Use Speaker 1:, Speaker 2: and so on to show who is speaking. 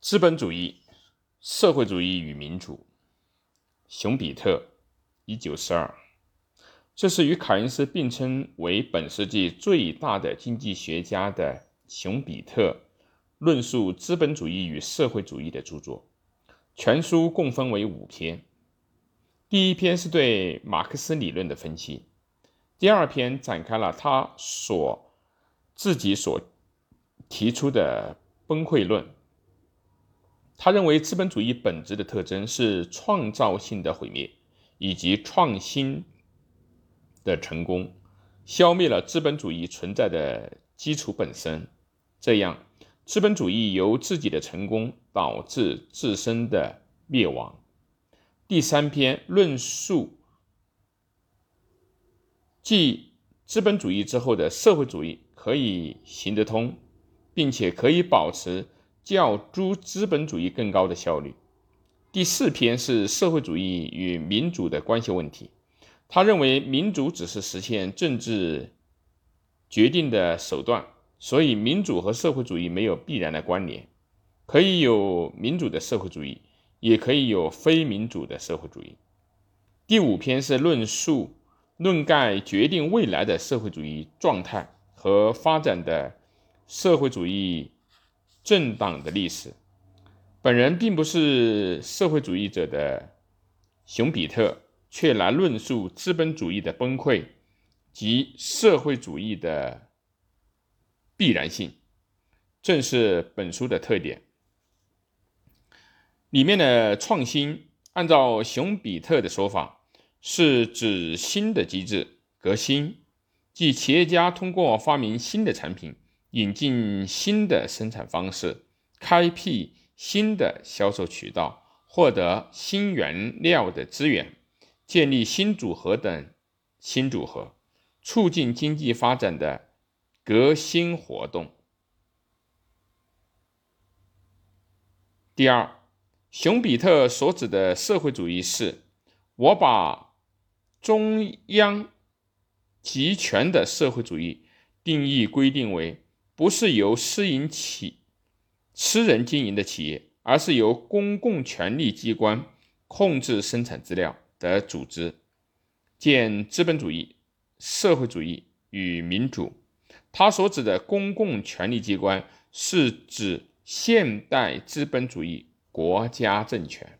Speaker 1: 资本主义、社会主义与民主。熊彼特，一九四二，这是与凯恩斯并称为本世纪最大的经济学家的熊彼特论述资本主义与社会主义的著作。全书共分为五篇。第一篇是对马克思理论的分析，第二篇展开了他所自己所提出的崩溃论。他认为资本主义本质的特征是创造性的毁灭，以及创新的成功，消灭了资本主义存在的基础本身。这样，资本主义由自己的成功导致自身的灭亡。第三篇论述继资本主义之后的社会主义可以行得通，并且可以保持。较诸资本主义更高的效率。第四篇是社会主义与民主的关系问题。他认为民主只是实现政治决定的手段，所以民主和社会主义没有必然的关联。可以有民主的社会主义，也可以有非民主的社会主义。第五篇是论述论概决定未来的社会主义状态和发展的社会主义。政党的历史，本人并不是社会主义者的熊彼特，却来论述资本主义的崩溃及社会主义的必然性，正是本书的特点。里面的创新，按照熊彼特的说法，是指新的机制革新，即企业家通过发明新的产品。引进新的生产方式，开辟新的销售渠道，获得新原料的资源，建立新组合等新组合，促进经济发展的革新活动。第二，熊彼特所指的社会主义是，我把中央集权的社会主义定义规定为。不是由私营企、私人经营的企业，而是由公共权力机关控制生产资料的组织。见资本主义、社会主义与民主。他所指的公共权力机关，是指现代资本主义国家政权。